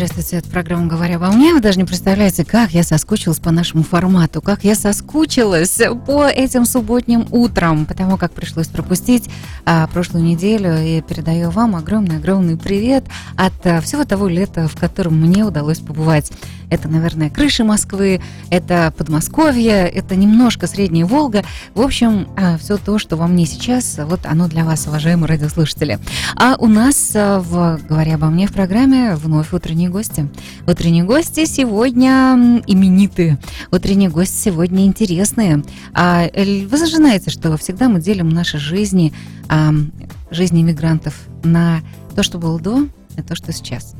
Здравствуйте, это программа «Говоря обо мне». Вы даже не представляете, как я соскучилась по нашему формату, как я соскучилась по этим субботним утрам, потому как пришлось пропустить а, прошлую неделю. И передаю вам огромный-огромный привет от а, всего того лета, в котором мне удалось побывать. Это, наверное, крыши Москвы, это Подмосковье, это немножко Средняя Волга. В общем, а, все то, что во мне сейчас, вот оно для вас, уважаемые радиослушатели. А у нас, а, в «Говоря обо мне» в программе вновь утренние гости. Утренние гости сегодня именитые. Утренние гости сегодня интересные. А вы же знаете, что всегда мы делим наши жизни, а, жизни иммигрантов на то, что было до, и то, что сейчас.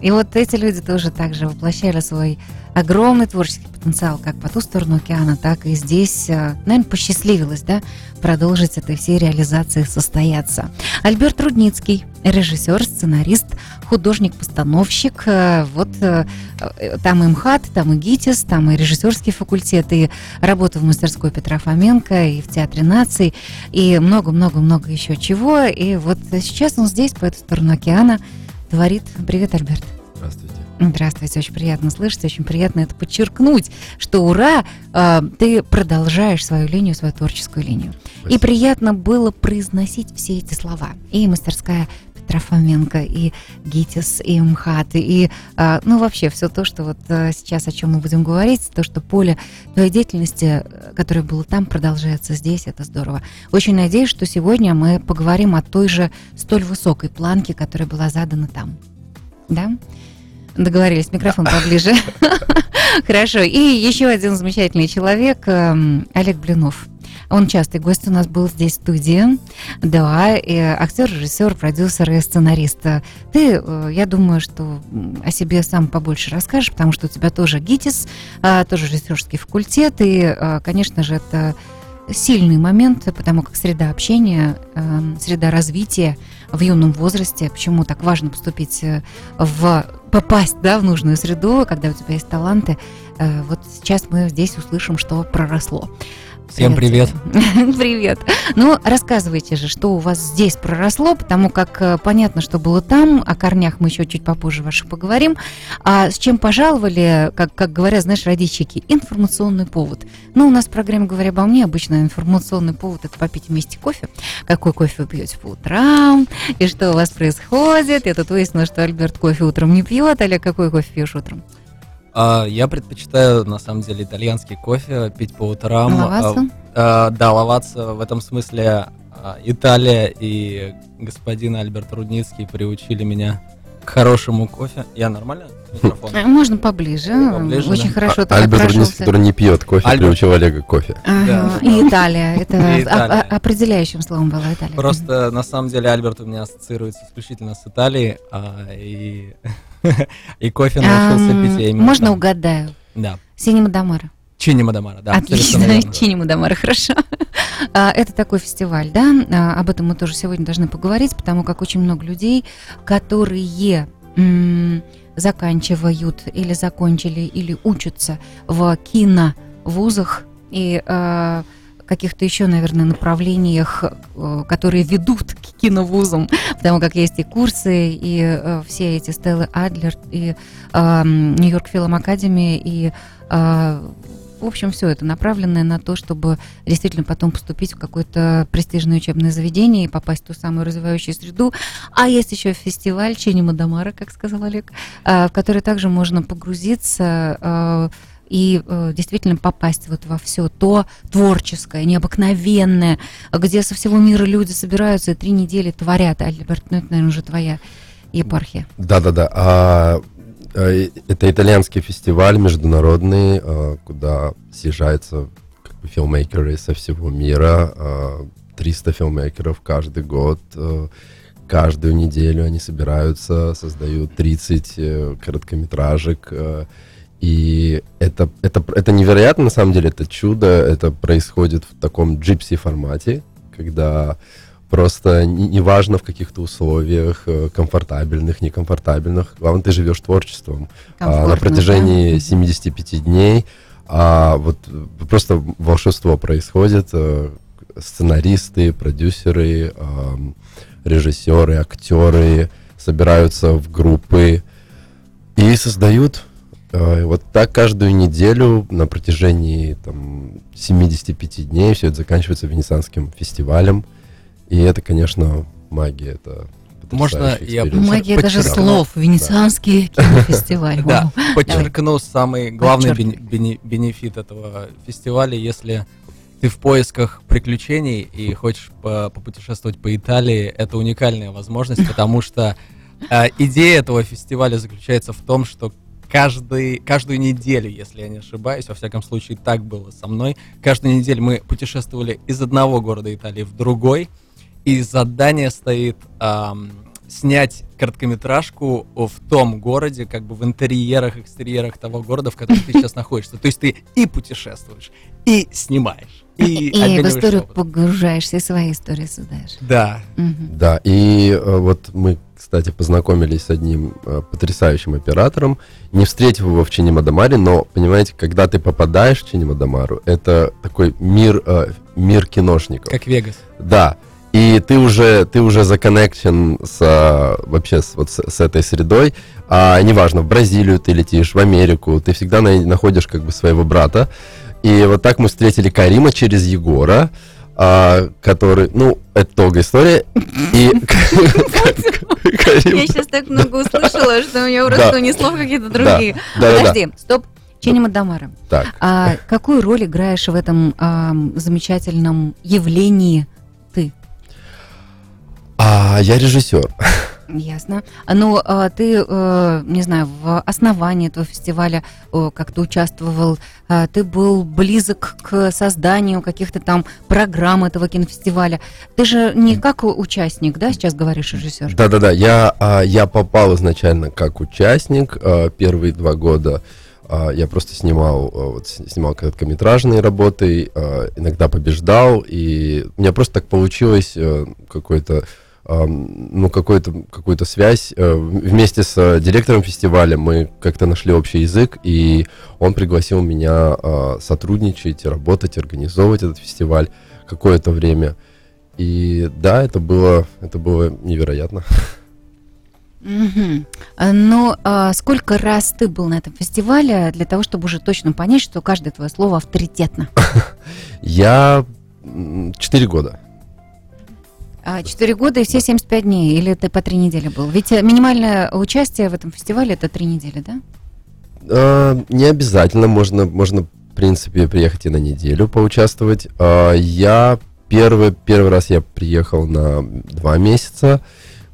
И вот эти люди тоже также воплощали свой огромный творческий потенциал, как по ту сторону океана, так и здесь, э, наверное, посчастливилось, да, продолжить этой всей реализации состояться. Альберт Рудницкий, режиссер, сценарист, художник-постановщик, э, вот э, там и МХАТ, там и ГИТИС, там и режиссерский факультет, и работа в мастерской Петра Фоменко, и в Театре наций, и много-много-много еще чего. И вот сейчас он здесь, по эту сторону океана, творит. Привет, Альберт. Здравствуйте. Здравствуйте, очень приятно слышать, очень приятно это подчеркнуть, что ура, э, ты продолжаешь свою линию, свою творческую линию. Спасибо. И приятно было произносить все эти слова. И мастерская Петра Фоменко, и ГИТИС, и МХАТ, и, э, ну, вообще все то, что вот э, сейчас о чем мы будем говорить, то, что поле твоей деятельности, которое было там, продолжается здесь, это здорово. Очень надеюсь, что сегодня мы поговорим о той же столь высокой планке, которая была задана там. Да? Договорились, микрофон поближе. Хорошо. И еще один замечательный человек, эм, Олег Блинов. Он частый гость у нас был здесь в студии. Да, и актер, режиссер, продюсер и сценарист. Ты, э, я думаю, что о себе сам побольше расскажешь, потому что у тебя тоже ГИТИС, а, тоже режиссерский факультет, и, э, конечно же, это сильный момент, потому как среда общения, эм, среда развития в юном возрасте, почему так важно поступить э, в попасть да, в нужную среду, когда у тебя есть таланты. Э, вот сейчас мы здесь услышим, что проросло. Всем привет. Привет. Ну, рассказывайте же, что у вас здесь проросло, потому как э, понятно, что было там, о корнях мы еще чуть попозже ваших поговорим. А с чем пожаловали, как, как говорят, знаешь, родичики, информационный повод. Ну, у нас в программе «Говоря обо мне» обычно информационный повод – это попить вместе кофе. Какой кофе вы пьете по утрам, и что у вас происходит. Я тут выяснила, что Альберт кофе утром не пьет. Олег, какой кофе пьешь утром? А, я предпочитаю, на самом деле, итальянский кофе пить по утрам. А, а, да, ловаться в этом смысле а, Италия и господин Альберт Рудницкий приучили меня к хорошему кофе. Я нормально? Микрофон? Э, можно поближе. поближе Очень да? хорошо. А, Альберт Рудницкий, который не пьет кофе, Альберт... приучил Олега к кофе. да. И Италия. Это и Италия. определяющим словом была Италия. Просто, на самом деле, Альберт у меня ассоциируется исключительно с Италией. А, и И кофе научился пить я именно Можно угадаю? Да. Синема Дамара. Чини Мадамара, да. Отлично, Чини Мадамара, хорошо. А, это такой фестиваль, да, а, об этом мы тоже сегодня должны поговорить, потому как очень много людей, которые заканчивают или закончили, или учатся в киновузах и а, каких-то еще, наверное, направлениях, э, которые ведут к киновузам, потому как есть и курсы, и э, все эти Стеллы Адлер, и Нью-Йорк Филм Академи, и э, в общем, все это направленное на то, чтобы действительно потом поступить в какое-то престижное учебное заведение и попасть в ту самую развивающую среду. А есть еще фестиваль Чени Мадамара, как сказал Олег, в который также можно погрузиться и э, действительно попасть вот во все то творческое, необыкновенное, где со всего мира люди собираются и три недели творят. Альберт, ну это, наверное, уже твоя епархия. Да-да-да. А, э, это итальянский фестиваль международный, а, куда съезжаются как бы, филмейкеры со всего мира. А, 300 филмейкеров каждый год. Каждую неделю они собираются, создают 30 э, короткометражек. И это, это, это невероятно, на самом деле, это чудо. Это происходит в таком джипси формате, когда просто неважно не в каких-то условиях, э, комфортабельных, некомфортабельных, главное, ты живешь творчеством а, на протяжении да? 75 дней. А вот просто волшебство происходит. Э, сценаристы, продюсеры, режиссеры, актеры, собираются в группы и создают э, вот так каждую неделю на протяжении там, 75 дней все это заканчивается Венецианским фестивалем. И это, конечно, магия. Это Можно я. Магия даже подчеркну. слов. Венецианский кинофестиваль. Да, подчеркну самый главный бенефит этого фестиваля, если ты в поисках приключений и хочешь по- попутешествовать по Италии, это уникальная возможность, потому что э, идея этого фестиваля заключается в том, что каждый, каждую неделю, если я не ошибаюсь, во всяком случае так было со мной, каждую неделю мы путешествовали из одного города Италии в другой, и задание стоит ам, снять короткометражку в том городе, как бы в интерьерах, экстерьерах того города, в котором ты сейчас находишься. То есть ты и путешествуешь, и снимаешь, и, И в историю опытом. погружаешься, и свои истории создаешь. Да, Мгм. Да, и э, вот мы, кстати, познакомились с одним э, потрясающим оператором, не встретив его в Чинимадамаре, но, понимаете, когда ты попадаешь в Чинимадамару, это такой мир, э, мир киношников. как Вегас. Да, и ты уже, ты уже законнекчен с, а, вообще с, вот с, с этой средой, а неважно, в Бразилию ты летишь, в Америку, ты всегда на- находишь как бы своего брата. И вот так мы встретили Карима через Егора, а, который, ну, это долгая история. И Карим- Я сейчас так много услышала, что у меня просто унесло в какие-то другие. Подожди, стоп. Ченнима Дамара, Так, а какую роль играешь в этом ам, замечательном явлении? А я режиссер. Ясно. А, Ну, а, ты, э, не знаю, в основании этого фестиваля как-то участвовал, ты был близок к созданию каких-то там программ этого кинофестиваля. Ты же не как участник, да, сейчас говоришь, режиссер? Да-да-да, я, я попал изначально как участник. Первые два года я просто снимал, вот, снимал короткометражные работы, иногда побеждал, и у меня просто так получилось э, какой-то ну, какую-то связь. Э, Вместе с э, директором фестиваля мы как-то нашли общий язык, и он пригласил меня а, сотрудничать, работать, организовывать этот фестиваль какое-то время. И да, это было, это было невероятно. А, Ну, а сколько раз ты был на этом фестивале для того, чтобы уже точно понять, что каждое твое слово авторитетно? Я четыре года. А, Четыре года и все 75 дней, или ты по три недели был? Ведь э, минимальное участие в этом фестивале это три недели, да? А, не обязательно, можно, можно, в принципе, приехать и на неделю поучаствовать. А, я первый, первый раз я приехал на два месяца,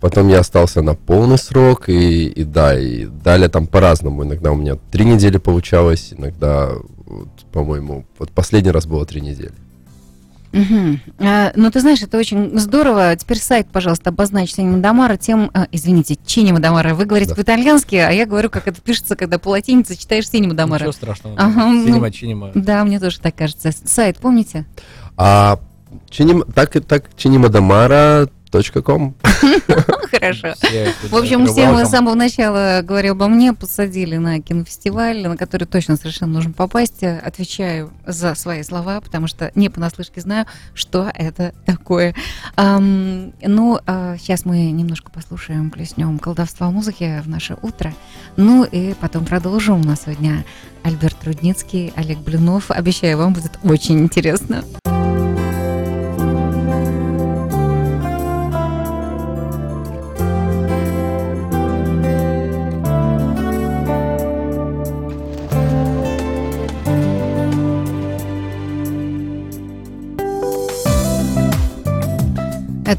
потом я остался на полный срок, и, и да, и далее там по-разному. Иногда у меня три недели получалось, иногда, вот, по-моему, вот последний раз было три недели. А, ну, ты знаешь, это очень здорово. Теперь сайт, пожалуйста, обозначь Синема Дамара тем... а, извините, Чинема Дамара. Вы говорите Да. по-итальянски, а я говорю, как это пишется, когда по латинице читаешь Синема Дамара. Ничего страшного. Ага, ну, Синема, чинема. Да, мне тоже так кажется. Сайт, помните? А чиним, так, и так чинимадамара.ком. Все Хорошо. В общем, все мы с самого начала, говоря обо мне, посадили на кинофестиваль, на который точно совершенно нужно попасть. Отвечаю за свои слова, потому что не понаслышке знаю, что это такое. Ну, сейчас мы немножко послушаем, плеснем колдовства музыки в наше утро. Ну и потом продолжим. У нас сегодня Альберт Рудницкий, Олег Блинов. Обещаю, вам будет очень интересно. Это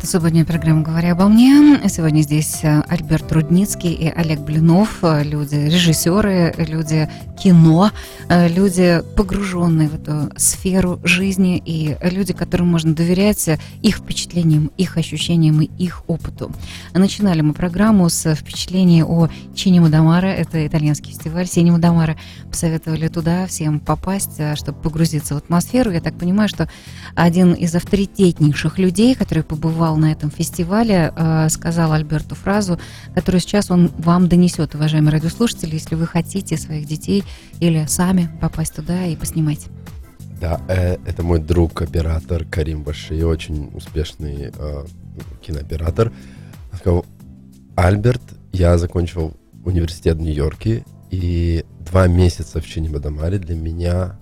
субботняя программа «Говоря обо мне». Сегодня здесь э, Альберт Рудницкий и Олег Блинов, э, люди режиссеры, люди кино, э, люди, погруженные в эту сферу жизни и люди, которым можно доверять их впечатлениям, их ощущениям и их опыту. Начинали мы программу с впечатления о Чинимо Дамара, это итальянский фестиваль Синема Дамара. Посоветовали туда всем попасть, чтобы погрузиться в атмосферу. Я так понимаю, что один из авторитетнейших людей, который побывал на этом фестивале, э, сказал Альберту фразу, которую сейчас он вам донесет, уважаемые радиослушатели, если вы хотите своих детей или сами попасть туда и поснимать. Да, э, это мой друг, оператор Карим Баши, очень успешный э, кинооператор. Он сказал, Альберт я закончил университет в Нью-Йорке, и два месяца в Cinemadamare для меня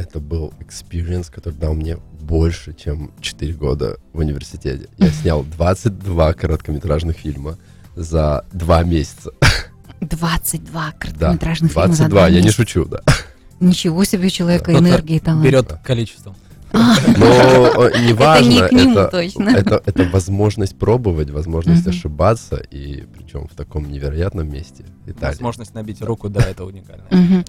это был experience, который дал мне больше, чем 4 года в университете. Я снял 22 короткометражных фильма за два месяца. 22 короткометражных да, фильма за два я не шучу, да. Ничего себе человека, энергии там. Берет количеством. Но неважно, это, не это, точно. Это, это возможность пробовать, возможность ошибаться, и причем в таком невероятном месте. Возможность набить руку, да, это уникально.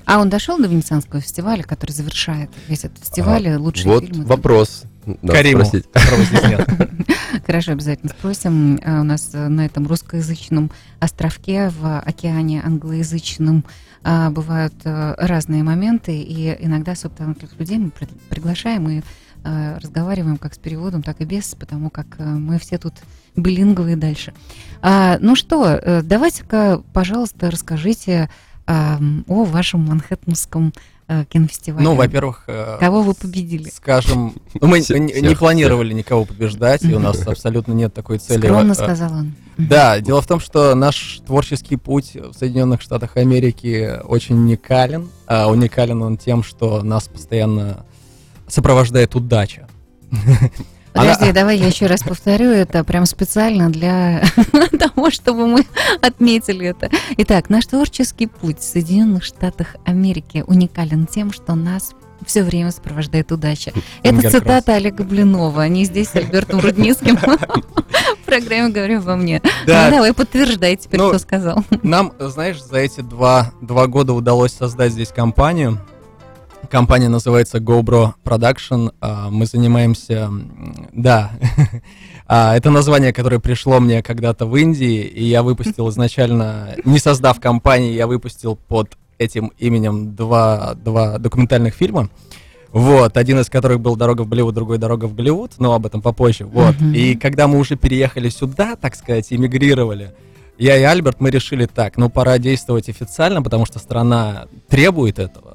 А он дошел до Венецианского фестиваля, который завершает весь этот фестиваль, а, лучшие вот фильмы? вопрос. Надо Кариму, спросить. Хорошо, обязательно спросим. А, у нас на этом русскоязычном островке в океане англоязычном а, бывают а, разные моменты, и иногда субталантливых людей мы приглашаем и а, разговариваем как с переводом, так и без, потому как мы все тут билинговые дальше. Ну что, давайте-ка, пожалуйста, расскажите о вашем манхэттенском э, кинофестивале? Ну, во-первых... Э, Кого вы победили? Скажем, ну, мы не, планировали никого побеждать, и у нас абсолютно нет такой цели. Скромно сказал он. Да, дело в том, что наш творческий путь в Соединенных Штатах Америки очень уникален. А уникален он тем, что нас постоянно сопровождает удача. Подожди, Она... давай я еще раз повторю это прям специально для того, чтобы мы отметили это. Итак, наш творческий путь в Соединенных Штатах Америки уникален тем, что нас все время сопровождает удача. Это цитата Олега Блинова, не здесь с Альбертом Рудницким. В программе «Говорю обо мне». Да. Ну, давай подтверждай теперь, ну, кто сказал. Нам, знаешь, за эти два, два года удалось создать здесь компанию, Компания называется GoBro Production. А, мы занимаемся... Да, а, это название, которое пришло мне когда-то в Индии, и я выпустил изначально, не создав компании, я выпустил под этим именем два, два документальных фильма. Вот, один из которых был «Дорога в Голливуд», другой «Дорога в Голливуд», но об этом попозже. Вот, mm-hmm. и когда мы уже переехали сюда, так сказать, эмигрировали, я и Альберт, мы решили так, ну, пора действовать официально, потому что страна требует этого.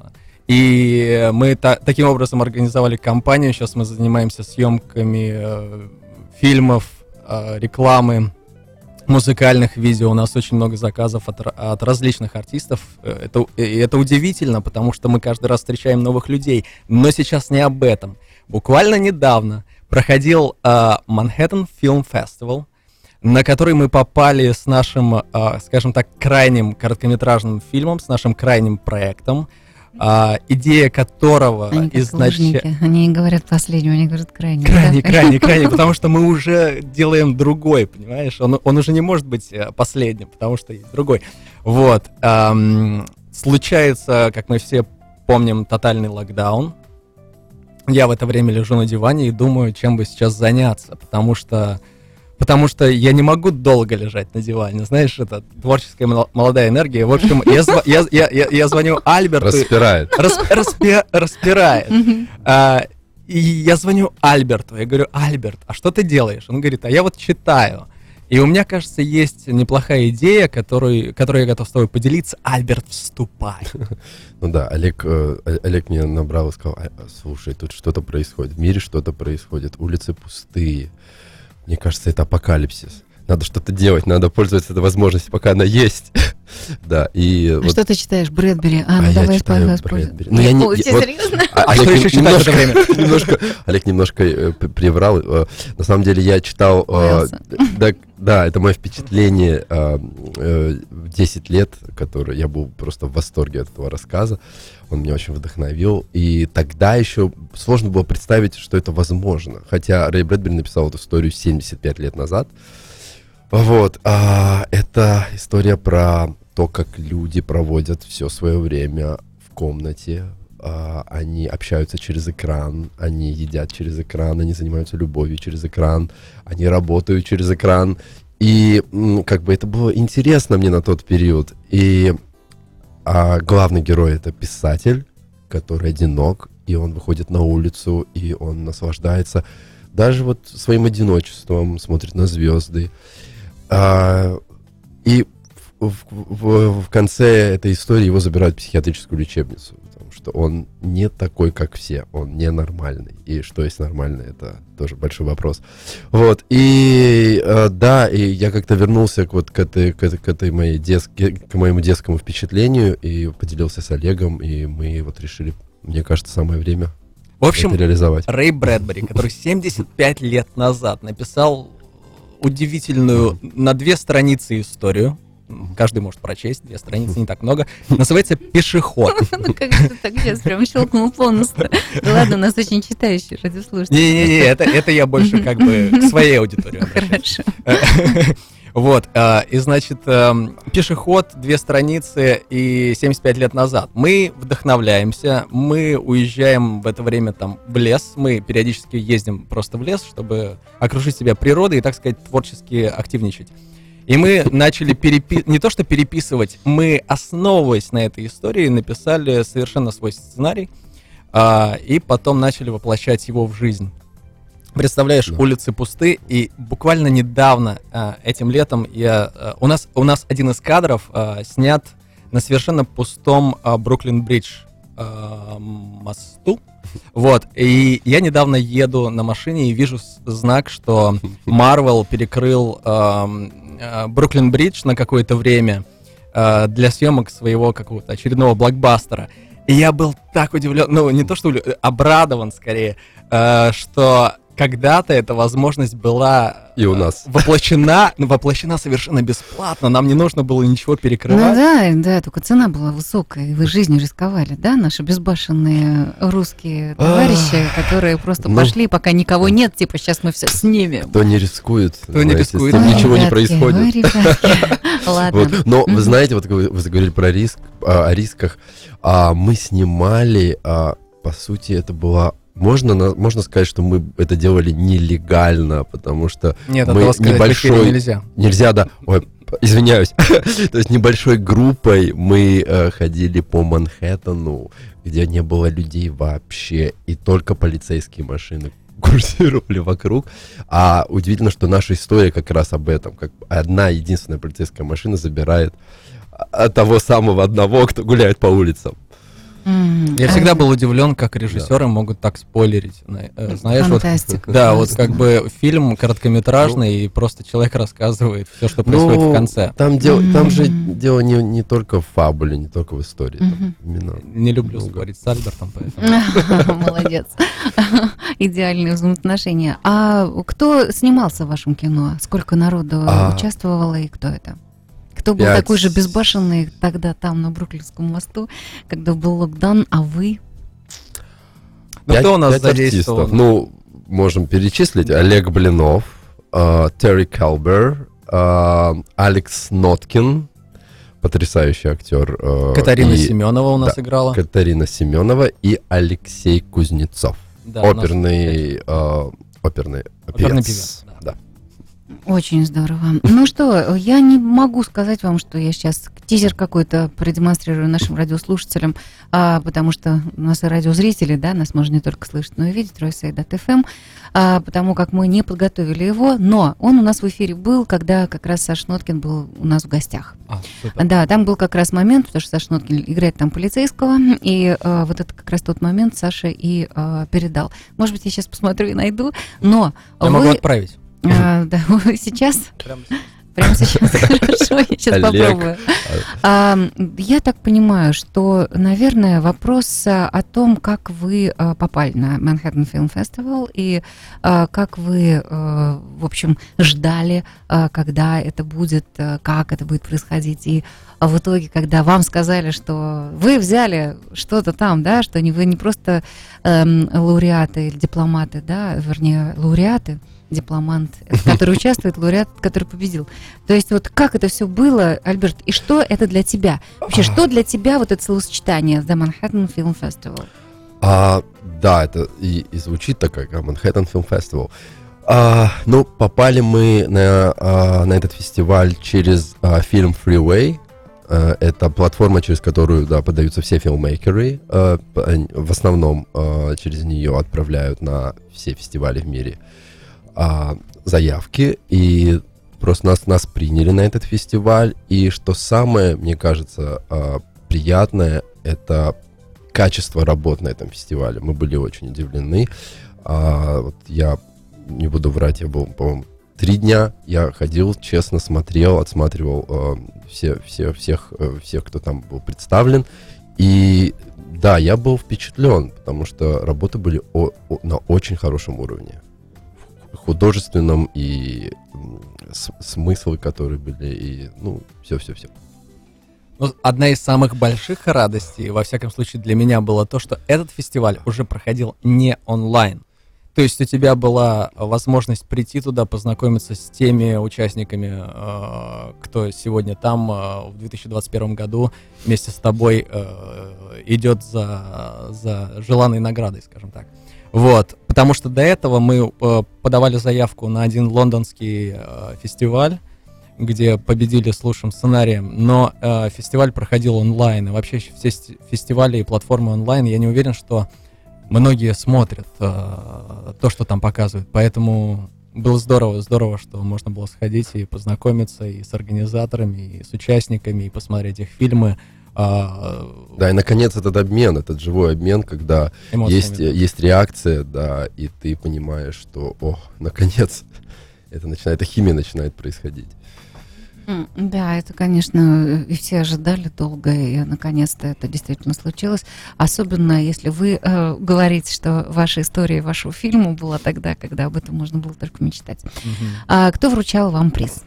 И мы та- таким образом организовали компанию. Сейчас мы занимаемся съемками э, фильмов, э, рекламы, музыкальных видео. У нас очень много заказов от, от различных артистов. Э, это, это удивительно, потому что мы каждый раз встречаем новых людей. Но сейчас не об этом. Буквально недавно проходил Манхэттен Фильм Фестивал, на который мы попали с нашим, э, скажем так, крайним короткометражным фильмом, с нашим крайним проектом – а, идея которого они изначально... Они говорят последнюю, они говорят крайний. Крайний, да? крайний, крайний, потому что мы уже делаем другой, понимаешь? Он, он уже не может быть э, последним, потому что есть другой. Вот. Эм, случается, как мы все помним, тотальный локдаун. Я в это время лежу на диване и думаю, чем бы сейчас заняться, потому что потому что я не могу долго лежать на диване. Знаешь, это творческая молодая энергия. В общем, я, я, я, я, я звоню Альберту. Распирает. Расп, распи, распирает. А, и я звоню Альберту. Я говорю, Альберт, а что ты делаешь? Он говорит, а я вот читаю. И у меня, кажется, есть неплохая идея, которую, которую я готов с тобой поделиться. Альберт, вступай. Ну да, Олег, э, Олег мне набрал и сказал, «А, слушай, тут что-то происходит, в мире что-то происходит, улицы пустые, мне кажется, это апокалипсис. Надо что-то делать, надо пользоваться этой возможностью, пока она есть. да, и... А вот... что ты читаешь, Брэдбери? А, ну а давай я читаю Брэдбери. Ну, я не... О, серьезно? А, а что еще время? немножко, Олег немножко э, приврал. Э, на самом деле я читал... Э, да, да, это мое впечатление э, э, в 10 лет, который я был просто в восторге от этого рассказа. Он меня очень вдохновил. И тогда еще сложно было представить, что это возможно. Хотя Рэй Брэдбери написал эту историю 75 лет назад. Вот. А, это история про то, как люди проводят все свое время в комнате. А, они общаются через экран, они едят через экран, они занимаются любовью через экран, они работают через экран. И как бы это было интересно мне на тот период. И а главный герой это писатель, который одинок, и он выходит на улицу, и он наслаждается даже вот своим одиночеством, смотрит на звезды. А, и в, в, в конце этой истории его забирают в психиатрическую лечебницу, потому что он не такой, как все, он ненормальный. И что есть нормально, это тоже большой вопрос. Вот, и э, да, и я как-то вернулся к, вот, к, этой, к, этой, к, этой моей детске, к моему детскому впечатлению и поделился с Олегом, и мы вот решили, мне кажется, самое время В общем, это реализовать. Рэй Брэдбери, который 75 лет назад написал удивительную на две страницы историю. Каждый может прочесть, две страницы, не так много. Называется «Пешеход». Ну, как ты так сейчас прям щелкнул по носу. Да ладно, у нас очень читающие радиослушатели. Не-не-не, это, это я больше как бы к своей аудитории. Хорошо. Вот, а, и значит, эм, пешеход, две страницы и 75 лет назад. Мы вдохновляемся, мы уезжаем в это время там в лес, мы периодически ездим просто в лес, чтобы окружить себя природой и, так сказать, творчески активничать. И мы начали перепи... не то что переписывать, мы, основываясь на этой истории, написали совершенно свой сценарий, а, и потом начали воплощать его в жизнь. Представляешь, Да. улицы пусты, и буквально недавно, а, этим летом, я, а, у, нас, у нас один из кадров а, снят на совершенно пустом а, Бруклин-Бридж а, мосту. Вот, и я недавно еду на машине и вижу знак, что Марвел перекрыл ам, а, Бруклин-Бридж на какое-то время а, для съемок своего какого-то очередного блокбастера. И я был так удивлен, ну не то что обрадован скорее, а, что когда-то эта возможность была И у а, нас. воплощена, ну, воплощена совершенно бесплатно. Нам не нужно было ничего Ну перекрывать. да, да, только цена была высокая, и вы жизнью рисковали, да, наши безбашенные русские товарищи, которые просто Ну. пошли, пока никого нет, типа сейчас мы все снимем. Кто не рискует, Кто не рискует, с ничего не Ребятки, происходит. Ладно. Но вы знаете, вот вы заговорили про риск, а, о рисках. А, мы снимали, а, по сути, это была можно, можно сказать, что мы это делали нелегально, потому что Нет, мы сказать небольшой- нельзя. нельзя, да, ой, извиняюсь, то есть небольшой группой мы э, ходили по Манхэттену, где не было людей вообще, и только полицейские машины курсировали вокруг. А удивительно, что наша история как раз об этом, как одна единственная полицейская машина забирает а, того самого одного, кто гуляет по улицам. М, Я всегда был удивлен, как режиссеры могут так спойлерить. э, Знаешь, вот Фантастика. Да, вот как бы фильм короткометражный, и просто человек рассказывает все, что происходит Ну, в конце. Там, дело, там же дело не, не только в фабуле, не только в истории. Мгм. именно Не люблю много. спорить с Альбертом, поэтому. Молодец. Идеальные взаимоотношения. А кто снимался в вашем кино? Сколько народу А. участвовало и кто это? Кто был Пять. такой же безбашенный тогда там, на Бруклинском мосту, когда был локдаун, а вы? Ну, Пять- кто у нас пять задействован? артистов. Ну, можем перечислить. Олег Блинов, э, Терри Келбер, э, Алекс Ноткин, потрясающий актер. э, Катарина и Семенова у нас да, играла. Катарина Семенова и Алексей Кузнецов. Да, оперный, э, оперный, Оперный певец. певец, Да. Очень здорово. Ну что, я не могу сказать вам, что я сейчас тизер какой-то продемонстрирую нашим радиослушателям, а, потому что у нас и радиозрители, да, нас можно не только слышать, но и видеть, Ройсайдат.фм, а, потому как мы не подготовили его, но он у нас в эфире был, когда как раз Саш Ноткин был у нас в гостях. А, супер. Да, там был как раз момент, потому что Саша Ноткин играет там полицейского, и э, вот это как раз тот момент Саша и э, передал. Может быть, я сейчас посмотрю и найду, но Я вы... могу отправить. А, да, сейчас, Прям прямо сейчас, хорошо, я сейчас Олег. попробую. А, Я так понимаю, что, наверное, вопрос а, о том, как вы а, попали на Manhattan Film Festival и а, как вы, а, в общем, ждали, когда это будет, как это будет происходить. И в итоге, когда вам сказали, что вы взяли что-то там, да, что не вы не просто эм, лауреаты или дипломаты, да, вернее, лауреаты, дипломант, который участвует, лауреат, который победил. То есть вот как это все было, Альберт, и что это для тебя? Вообще, что для тебя вот это словосочетание The Manhattan Film Festival? А, да, это и, и звучит так, как Манхэттен Film Festival. А, ну, попали мы на, а, на этот фестиваль через а, фильм Freeway. А, это платформа, через которую да, подаются все филммейкеры. А, в основном а, через нее отправляют на все фестивали в мире а, заявки. И просто нас, нас приняли на этот фестиваль. И что самое, мне кажется, а, приятное, это качество работ на этом фестивале. Мы были очень удивлены. А, вот я не буду врать, я был, по-моему, три дня. Я ходил, честно смотрел, отсматривал э, все, все, всех, э, всех, кто там был представлен. И да, я был впечатлен, потому что работы были о, о, на очень хорошем уровне. Художественном и смыслы, которые были, и ну, все-все-все. Ну, одна из самых больших радостей, во всяком случае для меня, было то, что этот фестиваль уже проходил не онлайн. То есть у тебя была возможность прийти туда, познакомиться с теми участниками, э, кто сегодня там э, в 2021 году вместе с тобой э, идет за, за желанной наградой, скажем так. Вот, потому что до этого мы подавали заявку на один лондонский фестиваль, где победили с лучшим сценарием, но э, фестиваль проходил онлайн, и вообще все фестивали и платформы онлайн, я не уверен, что многие смотрят э, то, что там показывают, поэтому было здорово, здорово, что можно было сходить и познакомиться и с организаторами, и с участниками, и посмотреть их фильмы. А, да, и наконец этот обмен, этот живой обмен, когда есть, есть реакция, да, и ты понимаешь, что, о, наконец, это начинает, эта химия начинает происходить. Да, это, конечно, и все ожидали долго, и наконец-то это действительно случилось. Особенно если вы э, говорите, что ваша история вашего фильма была тогда, когда об этом можно было только мечтать. Угу. А кто вручал вам приз?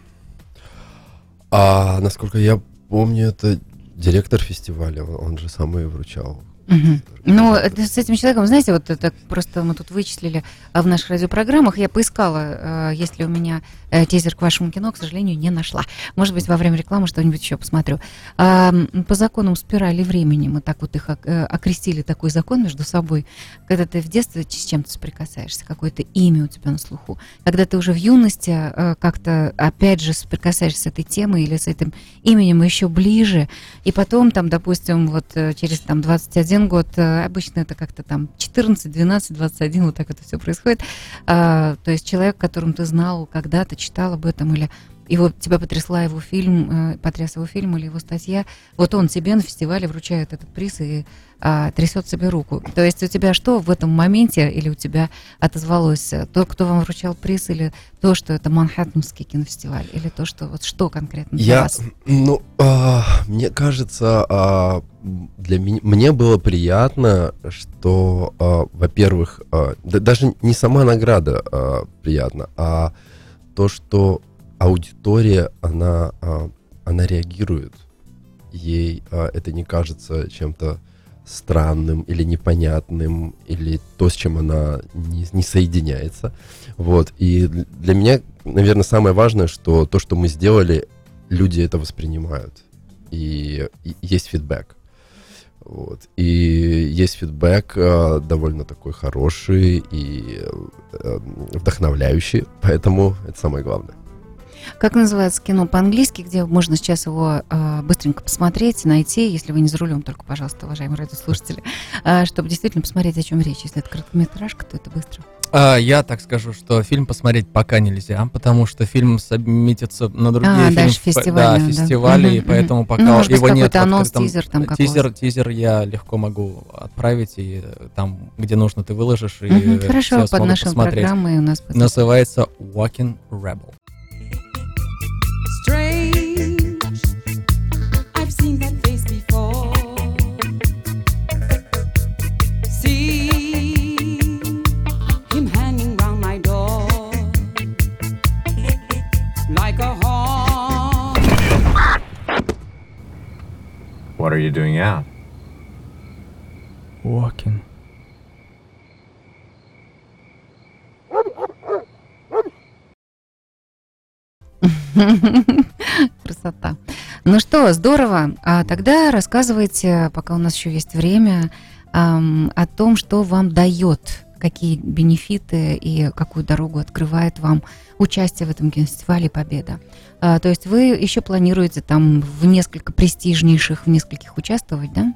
А, насколько я помню, это директор фестиваля, он же самый вручал Угу. Ну, с этим человеком, знаете, вот это просто мы тут вычислили а, в наших радиопрограммах. Я поискала, э, есть ли у меня э, тизер к вашему кино, к сожалению, не нашла. Может быть, во время рекламы что-нибудь еще посмотрю. По законам спирали времени мы так вот их э, окрестили, такой закон между собой. Когда ты в детстве с чем-то соприкасаешься, какое-то имя у тебя на слуху. Когда ты уже в юности как-то, опять же, соприкасаешься с этой темой или с этим именем еще ближе, и потом там, допустим, вот через там 21 21 год, э, обычно это как-то там 14, 12, 21, вот так это все происходит. А, то есть человек, которым ты знал когда-то, читал об этом или вот тебя потрясла его фильм, э, потряс его фильм или его статья, вот он тебе на фестивале вручает этот приз и а, трясет себе руку. То есть у тебя что в этом моменте или у тебя отозвалось то, кто вам вручал приз, или то, что это Манхэттенский кинофестиваль, или то, что вот что конкретно для Я, вас? Ну, а, мне кажется, а, для меня мне было приятно, что, а, во-первых, а, да, даже не сама награда а, приятна, а то, что аудитория, она, а, она реагирует. Ей а, это не кажется чем-то странным или непонятным, или то, с чем она не, не соединяется. Вот. И для меня, наверное, самое важное, что то, что мы сделали, люди это воспринимают. И, и есть фидбэк. Вот. И есть фидбэк э, довольно такой хороший и э, вдохновляющий, поэтому это самое главное. Как называется кино по-английски, где можно сейчас его э, быстренько посмотреть, найти, если вы не за рулем, только, пожалуйста, уважаемые радиослушатели, э, чтобы действительно посмотреть, о чем речь. Если это короткометражка, то это быстро. А, я так скажу, что фильм посмотреть пока нельзя, потому что фильм сабмитится на другие а, фильмы, фестивали, да, фестивали, да. и поэтому пока ну, его нет. Анонс, тизер, там тизер, тизер я легко могу отправить, и там, где нужно, ты выложишь, и угу, Хорошо, под нашей программой у нас Называется Walking Rebel. What are you doing out? Walking. Красота. Ну что, здорово. А тогда рассказывайте, пока у нас еще есть время, эм, о том, что вам дает, какие бенефиты и какую дорогу открывает вам участие в этом кинофестивале «Победа». А, то есть вы еще планируете там в несколько престижнейших, в нескольких участвовать, да?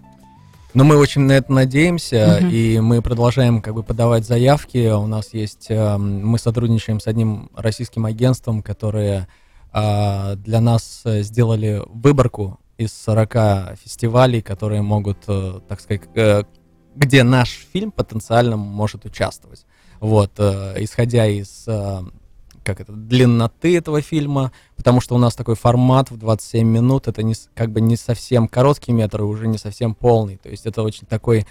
Ну, мы очень на это надеемся, uh-huh. и мы продолжаем как бы подавать заявки. У нас есть, э, мы сотрудничаем с одним российским агентством, которое а, для нас э, сделали выборку из 40 фестивалей, которые могут, э, так сказать, э, где наш фильм потенциально может участвовать. Вот, э, исходя из э, как это, длинноты этого фильма, потому что у нас такой формат в 27 минут, это не, как бы не совсем короткий метр и уже не совсем полный, то есть это очень такой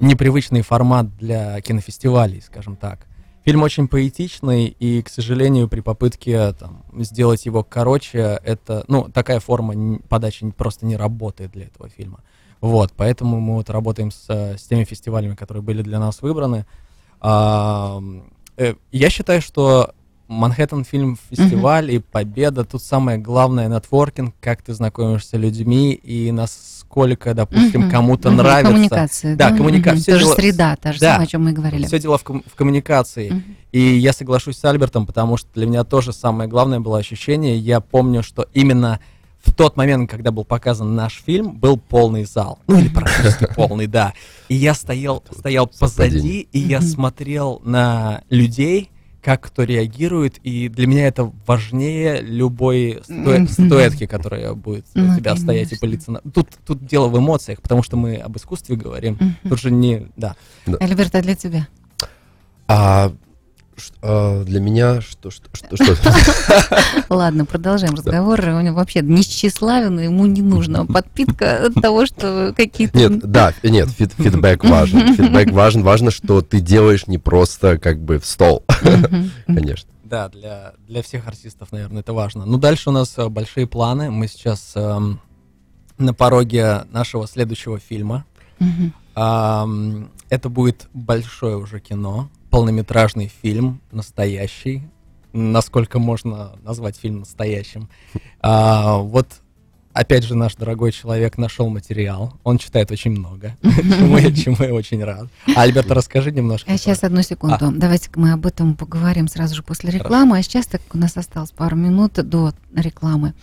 непривычный формат для кинофестивалей, скажем так. Фильм очень поэтичный, и, к сожалению, при попытке там, сделать его короче, это, ну, такая форма подачи просто не работает для этого фильма. Вот, поэтому мы вот работаем с, э, с теми фестивалями, которые были для нас выбраны. А, э, я считаю, что Манхэттен фильм фестиваль и победа тут самое главное нетворкинг, как ты знакомишься с людьми и насколько, допустим, Мгм, кому-то мгм, нравится. Коммуникация. Да, коммуника- Мгм, всё Тоже дело- среда, та же Да. самое, о чем мы говорили. Все дело в, ком- в коммуникации. Мгм. И я соглашусь с Альбертом, потому что для меня тоже самое главное было ощущение. Я помню, что именно тот момент, когда был показан наш фильм, был полный зал. Ну или практически полный, да. И я стоял, стоял позади, и я смотрел на людей, как кто реагирует, и для меня это важнее любой статуэ- статуэтки, которая будет у Ну, тебя стоять и пылиться. на- Тут, тут дело в эмоциях, потому что мы об искусстве говорим. Тут же не... Да. Альберт, а для тебя? А, а, для меня что, что, что, что? Ладно, продолжаем разговор. У него вообще несчастливен, ему не нужна подпитка от того, что какие-то... Нет, да, нет, фид- фидбэк важен. Фидбэк важен, важно, что ты делаешь не просто как бы в стол, конечно. Да, для, для всех артистов, наверное, это важно. Ну, дальше у нас э, большие планы. Мы сейчас эм, на пороге нашего следующего фильма. Это будет большое уже кино, полнометражный фильм, настоящий. Насколько можно назвать фильм настоящим. А, вот, опять же, наш дорогой человек нашел материал. Он читает очень много, чему я, чему я очень рад. Альберт, расскажи немножко. А сейчас одну секунду. Давайте мы об этом поговорим сразу же после рекламы. А сейчас, так как у нас осталось пару минут до рекламы,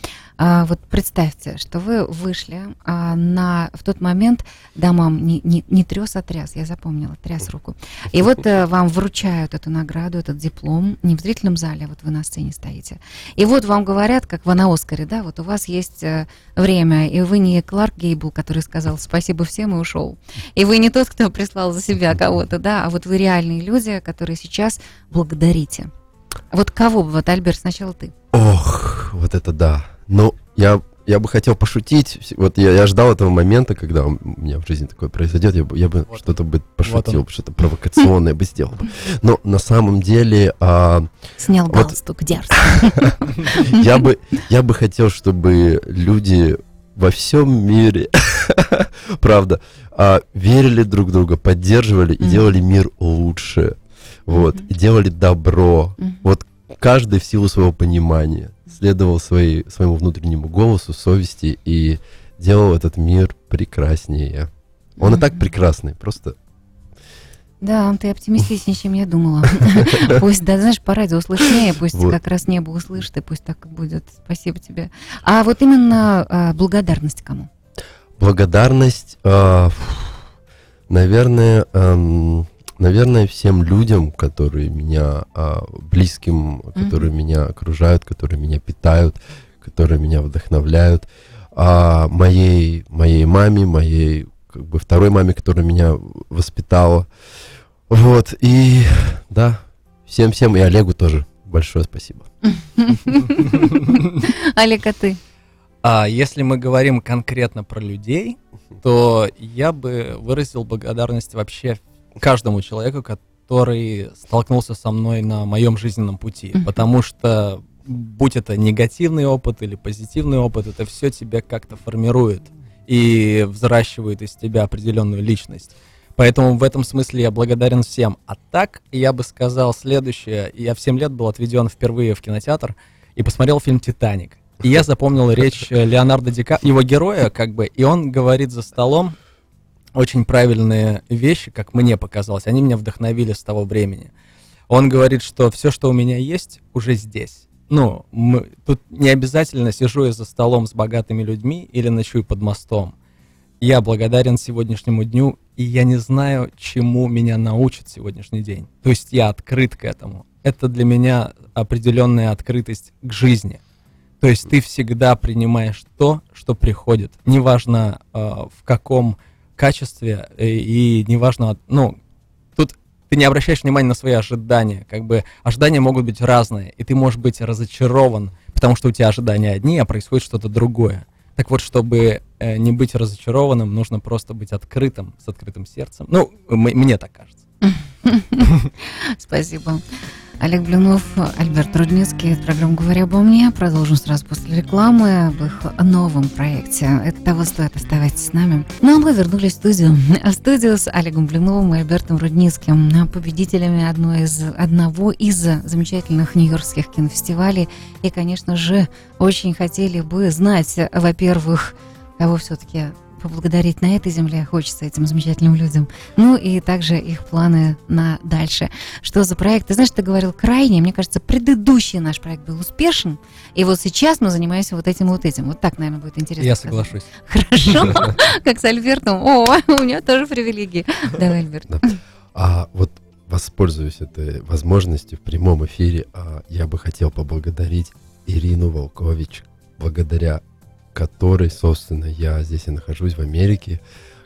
а, вот представьте, что вы вышли а, на в тот момент, да, мам, не, не, не трес, а тряс, я запомнила, тряс руку. И вот э, вам вручают эту награду, этот диплом, не в зрительном зале, а вот вы на сцене стоите. И вот вам говорят, как вы на Оскаре, да, вот у вас есть э, время, и вы не Кларк Гейбл, который сказал спасибо всем и ушел. И вы не тот, кто прислал за себя кого-то, да, а вот вы реальные люди, которые сейчас благодарите. Вот кого бы, вот, Альберт, сначала ты. Ох, вот это да. Ну, я, я бы хотел пошутить. Вот я, я ждал этого момента, когда у меня в жизни такое произойдет. Я бы, я бы Вот. что-то бы Вот пошутил, он. что-то провокационное бы сделал бы. Но на самом деле а, Снял Вот. галстук, дерзко. я бы я бы хотел, чтобы люди во всем мире, правда, а, верили друг в друга, поддерживали и делали мир лучше. Вот, делали добро. Вот каждый в силу своего понимания следовал своей, своему внутреннему голосу, совести и делал этот мир прекраснее. Он и так прекрасный, просто Да, ты оптимистичнее, чем я думала. Пусть, да, знаешь, по радио слышнее, пусть Вот. как раз небо услышит, и пусть так и будет. Спасибо тебе. А вот именно а, благодарность кому? благодарность, а, наверное, ам, наверное, всем людям, которые меня а, близким, которые меня окружают, которые меня питают, которые меня вдохновляют, а, моей моей маме, моей как бы второй маме, которая меня воспитала, вот и да, всем всем и Олегу тоже большое спасибо. Олег, а ты? А если мы говорим конкретно про людей, то я бы выразил благодарность вообще каждому человеку, который столкнулся со мной на моем жизненном пути. Мгм. Потому что, будь это негативный опыт или позитивный опыт, это все тебя как-то формирует и взращивает из тебя определенную личность. Поэтому в этом смысле я благодарен всем. А так, я бы сказал следующее. Я в 7 лет был отведен впервые в кинотеатр и посмотрел фильм «Титаник». И я запомнил речь Леонардо Ди Кап- его героя, как бы, и он говорит за столом очень правильные вещи, как мне показалось. Они меня вдохновили с того времени. Он говорит, что все, что у меня есть, уже здесь. Ну, мы, тут не обязательно сижу я за столом с богатыми людьми или ночую под мостом. Я благодарен сегодняшнему дню, и я не знаю, чему меня научит сегодняшний день. То есть я открыт к этому. Это для меня определенная открытость к жизни. То есть ты всегда принимаешь то, что приходит. Неважно э, в каком качестве э, и неважно, ну, тут ты не обращаешь внимания на свои ожидания. Как бы ожидания могут быть разные, и ты можешь быть разочарован, потому что у тебя ожидания одни, а происходит что-то другое. Так вот, чтобы э, не быть разочарованным, нужно просто быть открытым, с открытым сердцем. Ну, мне так кажется. Спасибо. Олег Блинов, Альберт Рудницкий. Программа «Говоря обо мне». Продолжим сразу после рекламы об их новом проекте. Это того стоит. Оставайтесь с нами. Ну, а мы вернулись в студию. В студию с Олегом Блиновым и Альбертом Рудницким, победителями одной из, одного из замечательных нью-йоркских кинофестивалей. И, конечно же, очень хотели бы знать, во-первых, кого все-таки поблагодарить на этой земле хочется этим замечательным людям. Ну и также их планы на дальше. Что за проект? Ты знаешь, ты говорил крайне. Мне кажется, предыдущий наш проект был успешен. И вот сейчас мы занимаемся вот этим вот этим. Вот так, наверное, будет интересно. Я соглашусь. Хорошо. Как с Альбертом. О, у меня тоже привилегии. Давай, Альберт. А вот воспользуюсь этой возможностью в прямом эфире. А, я бы хотел поблагодарить Ирину Волкович. Благодаря которой, собственно, я здесь и нахожусь, в Америке,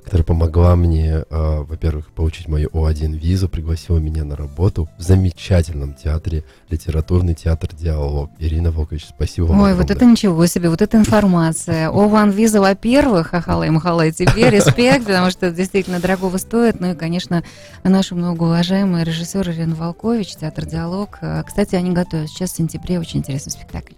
которая помогла мне, э, во-первых, получить мою О1 визу, пригласила меня на работу в замечательном театре, литературный театр «Диалог». Ирина Волкович, спасибо вам Ой, огромное. вот это ничего себе, вот эта информация. О1 виза, во-первых, ахалай махалай тебе, респект, потому что это действительно дорогого стоит. Ну и, конечно, наша многоуважаемая режиссер Ирина Волкович, театр «Диалог». Кстати, они готовят сейчас в сентябре очень интересный спектакль.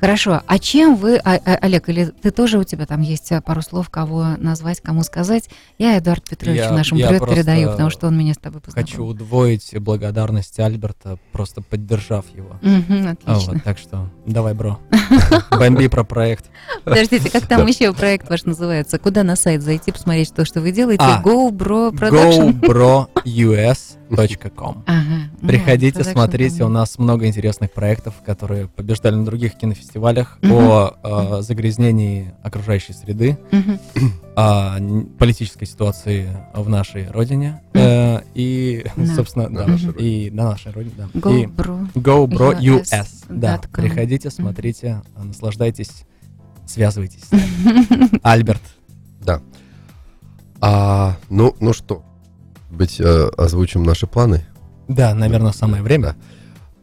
Хорошо. А чем вы, а, а, Олег, или ты тоже у тебя там есть э, пару слов, кого назвать, кому сказать? Я Эдуард Петрович я, нашему я привет передаю, потому что он меня с тобой познакомил. Хочу удвоить благодарность Альберта, просто поддержав его. Угу, отлично. Вот, так что давай, бро. Бомби про проект. Подождите, как там еще проект ваш называется? Куда на сайт зайти, посмотреть то, что вы делаете? А, GoBro Production? GoBroUS com. Ага, Приходите, ну, смотрите, у нас много интересных проектов, которые побеждали на других кинофестивалях угу. о э, загрязнении окружающей среды, угу. о политической ситуации в нашей родине э, и, на. собственно, на да, и на нашей родине, да. GoBro, и GoBro US, US да. Приходите, смотрите, наслаждайтесь, связывайтесь. Альберт. Да. А, ну, ну что, быть, э, озвучим наши планы? Да, наверное, самое время. Да.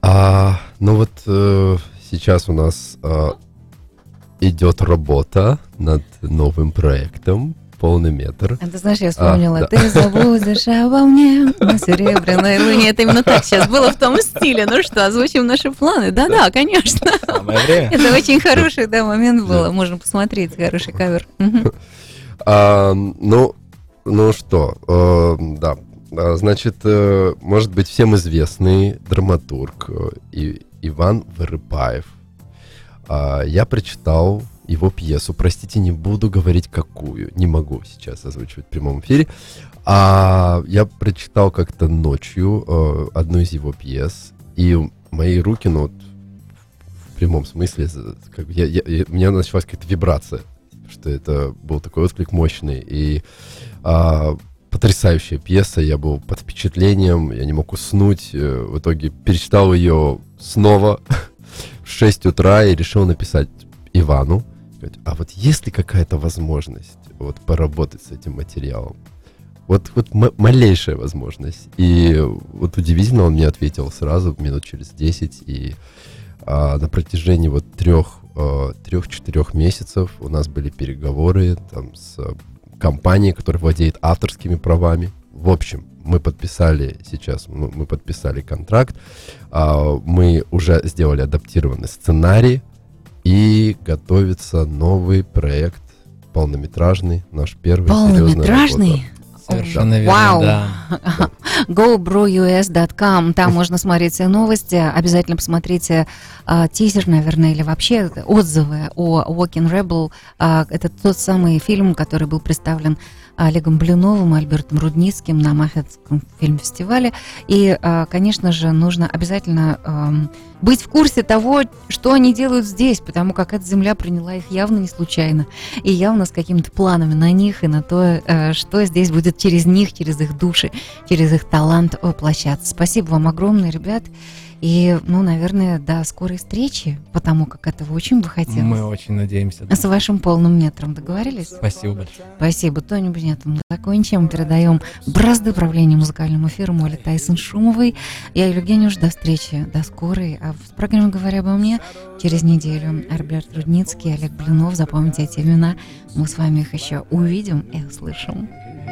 А, ну вот э, сейчас у нас э, идет работа над новым проектом полный метр. А ты знаешь, я вспомнила, а, ты да. забудешь обо мне на серебряной луне. Это именно так сейчас было в том стиле. Ну что, озвучим наши планы? Да-да, конечно. Самое время. Это очень хороший да, момент был. Можно посмотреть, хороший кавер. А, ну, ну что, э, да, а, значит, э, может быть, всем известный драматург э, Иван Вырыпаев. Э, я прочитал его пьесу, простите, не буду говорить какую, не могу сейчас озвучивать в прямом эфире. А я прочитал как-то ночью э, одну из его пьес, и мои руки, ну, вот, в прямом смысле, как, я, я, я, у меня началась какая-то вибрация, что это был такой отклик мощный, и а, потрясающая пьеса, я был под впечатлением, я не мог уснуть, э, в итоге перечитал ее снова в 6 утра и решил написать Ивану, а вот есть ли какая-то возможность вот поработать с этим материалом? Вот, вот малейшая возможность. И вот удивительно, он мне ответил сразу, минут через 10, и а, на протяжении вот трех, трех-четырех месяцев у нас были переговоры там с компании, которая владеет авторскими правами. В общем, мы подписали сейчас, мы подписали контракт, а, мы уже сделали адаптированный сценарий, и готовится новый проект полнометражный, наш первый Полнометражный? Совершенно верно, Вау. да. GoBroUS.com, там можно смотреть все новости. Обязательно посмотрите а, тизер, наверное, или вообще отзывы о Walking Rebel. А, это тот самый фильм, который был представлен Олегом Блиновым, Альбертом Рудницким на Махетском фильм-фестивале. И, а, конечно же, нужно обязательно быть в курсе того, что они делают здесь, потому как эта земля приняла их явно не случайно. И явно с какими-то планами на них и на то, э, что здесь будет через них, через их души, через их талант воплощаться. Спасибо вам огромное, ребят. И, ну, наверное, до скорой встречи, потому как этого очень бы хотелось. Мы очень надеемся. да. С вашим полным метром договорились? Спасибо большое. Спасибо, Тони Бунет. Мы закончим. Передаем бразды правления музыкальному эфиру Молли Тайсон Шумовой. Я Евгения уж до встречи, до скорой. А в программе «Говоря обо мне» через неделю Альберт Рудницкий, Олег Блинов. Запомните эти имена. Мы с вами их еще увидим и услышим.